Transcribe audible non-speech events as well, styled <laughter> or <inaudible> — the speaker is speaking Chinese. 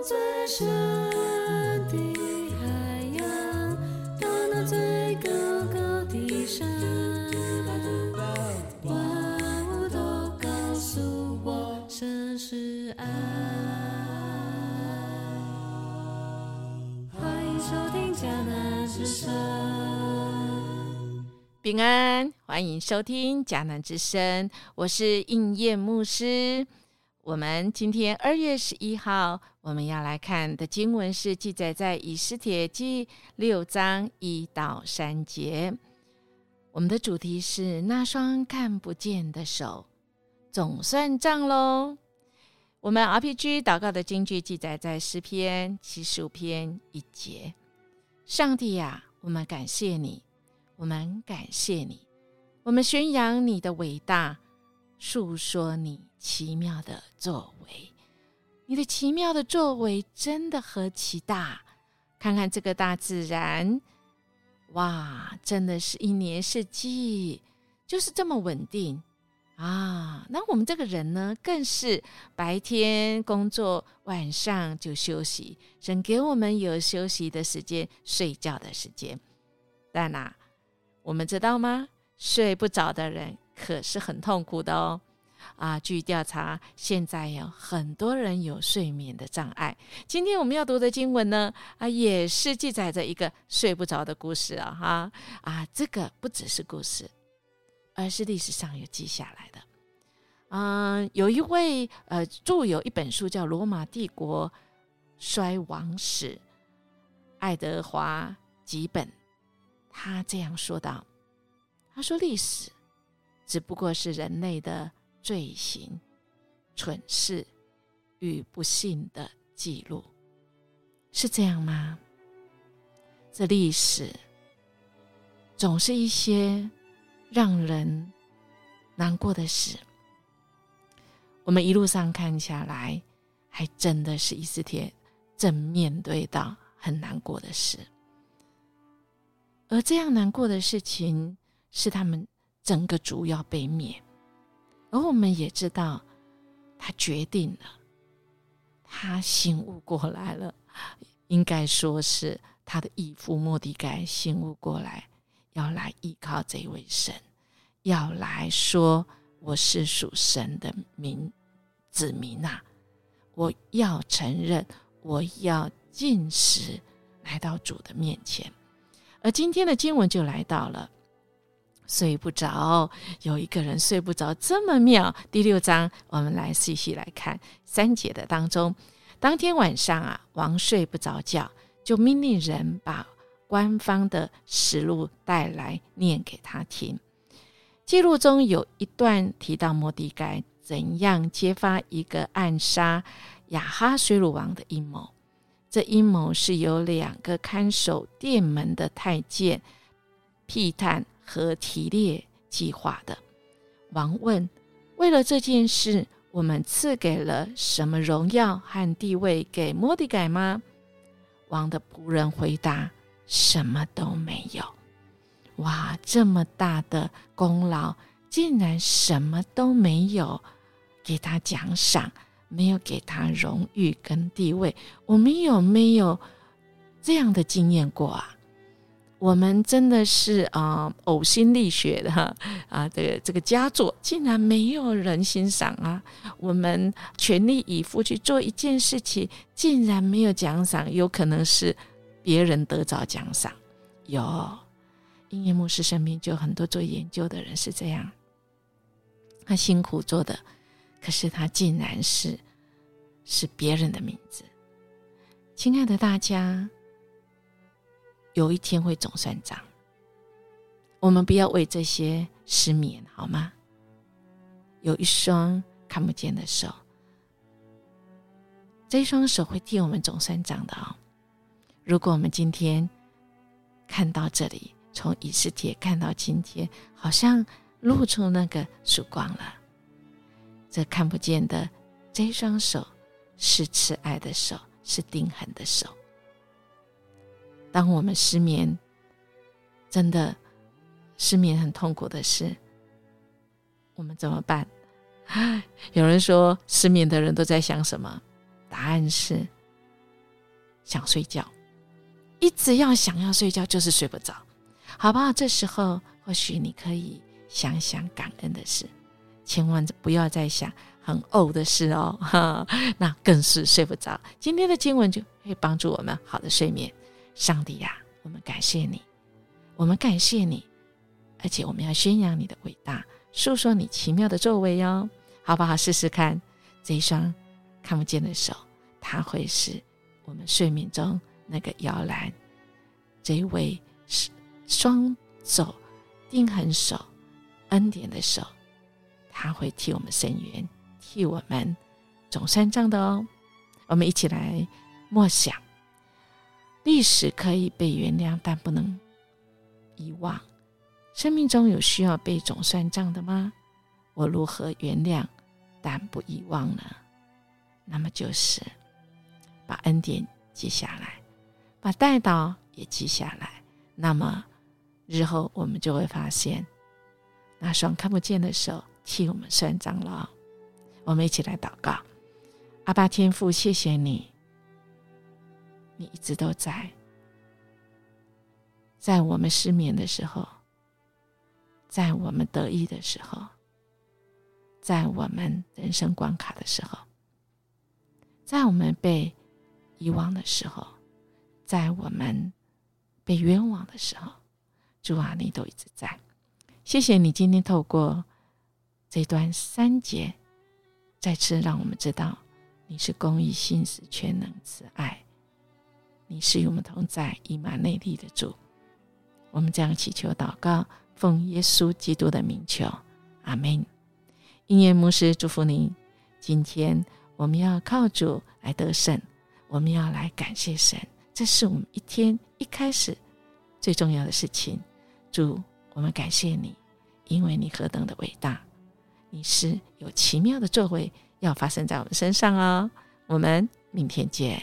最深的海洋，到那最高高的山，万物都告诉我，神是爱。欢迎收听迦南之声。平安，欢迎收听迦南之声，我是应验牧师。我们今天二月十一号，我们要来看的经文是记载在以斯帖记六章一到三节。我们的主题是那双看不见的手，总算账喽。我们 RPG 祷告的经句记载在诗篇七十五篇一节。上帝呀、我们感谢你，我们感谢你，我们宣扬你的伟大，述说你奇妙的作为。你的奇妙的作为真的何其大！看看这个大自然，哇，真的是一年四季就是这么稳定啊！那我们这个人呢，更是白天工作，晚上就休息，神给我们有休息的时间、睡觉的时间。但呐、我们知道吗？睡不着的人可是很痛苦的哦。啊，据调查，现在有很多人有睡眠的障碍。今天我们要读的经文呢，啊，也是记载着一个睡不着的故事啊，哈啊，这个不只是故事，而是历史上有记下来的。嗯，有一位呃著有一本书叫《罗马帝国衰亡史》，爱德华吉本，他这样说道：“他说历史只不过是人类的。”罪行、蠢事与不幸的记录，是这样吗？这历史总是一些让人难过的事。我们一路上看下来，还真的是伊斯帖正面对到很难过的事，而这样难过的事情，是他们整个族要被灭。而我们也知道，他决定了，他醒悟过来了，应该说是他的义父莫迪盖醒悟过来，要来依靠这位神，要来说我是属神的民子民啊！我要承认，我要进食，来到主的面前。而今天的经文就来到了。睡不着，有一个人睡不着，这么妙。第六章，我们来细细来看三节的当中。当天晚上啊，王睡不着觉，就命令人把官方的实录带来念给他听。记录中有一段提到摩迪该怎样揭发一个暗杀亚哈水鲁王的阴谋。这阴谋是由两个看守殿门的太监辟探。和提列计划的王问：“为了这件事，我们赐给了什么荣耀和地位给莫迪改吗？”王的仆人回答：“什么都没有。”哇，这么大的功劳，竟然什么都没有给他奖赏，没有给他荣誉跟地位。我们有没有这样的经验过啊？我们真的是啊，呕心沥血的哈 <laughs> 啊，这个这个佳作竟然没有人欣赏啊！我们全力以赴去做一件事情，竟然没有奖赏，有可能是别人得着奖赏。有，音乐牧师身边就很多做研究的人是这样，他辛苦做的，可是他竟然是是别人的名字。亲爱的大家。有一天会总算账，我们不要为这些失眠好吗？有一双看不见的手，这双手会替我们总算账的哦。如果我们今天看到这里，从以斯帖看到今天，好像露出那个曙光了。这看不见的这双手，是慈爱的手，是定恒的手。当我们失眠，真的失眠很痛苦的事，我们怎么办？<sighs> 有人说失眠的人都在想什么？答案是想睡觉，一直要想要睡觉，就是睡不着，好不好？这时候或许你可以想想感恩的事，千万不要再想很呕的事哦，<laughs> 那更是睡不着。今天的经文就会帮助我们好的睡眠。上帝呀，我们感谢你，我们感谢你，而且我们要宣扬你的伟大，诉说你奇妙的作为哟，好不好？试试看这一双看不见的手，它会是我们睡眠中那个摇篮，这一位是双手定恒手恩典的手，他会替我们伸冤，替我们总算账的哦。我们一起来默想。历史可以被原谅，但不能遗忘。生命中有需要被总算账的吗？我如何原谅，但不遗忘呢？那么就是把恩典记下来，把带祷也记下来。那么日后我们就会发现，那双看不见的手替我们算账了。我们一起来祷告：阿爸天父，谢谢你。你一直都在，在我们失眠的时候，在我们得意的时候，在我们人生关卡的时候，在我们被遗忘的时候，在我们被冤枉的时候，主啊，你都一直在。谢谢你今天透过这段三节，再次让我们知道你是公义、信实、全能、慈爱。你是与我们同在、以马内利的主，我们将祈求祷告，奉耶稣基督的名求，阿门。音乐牧师祝福您。今天我们要靠主来得胜，我们要来感谢神，这是我们一天一开始最重要的事情。主，我们感谢你，因为你何等的伟大，你是有奇妙的作为要发生在我们身上哦。我们明天见。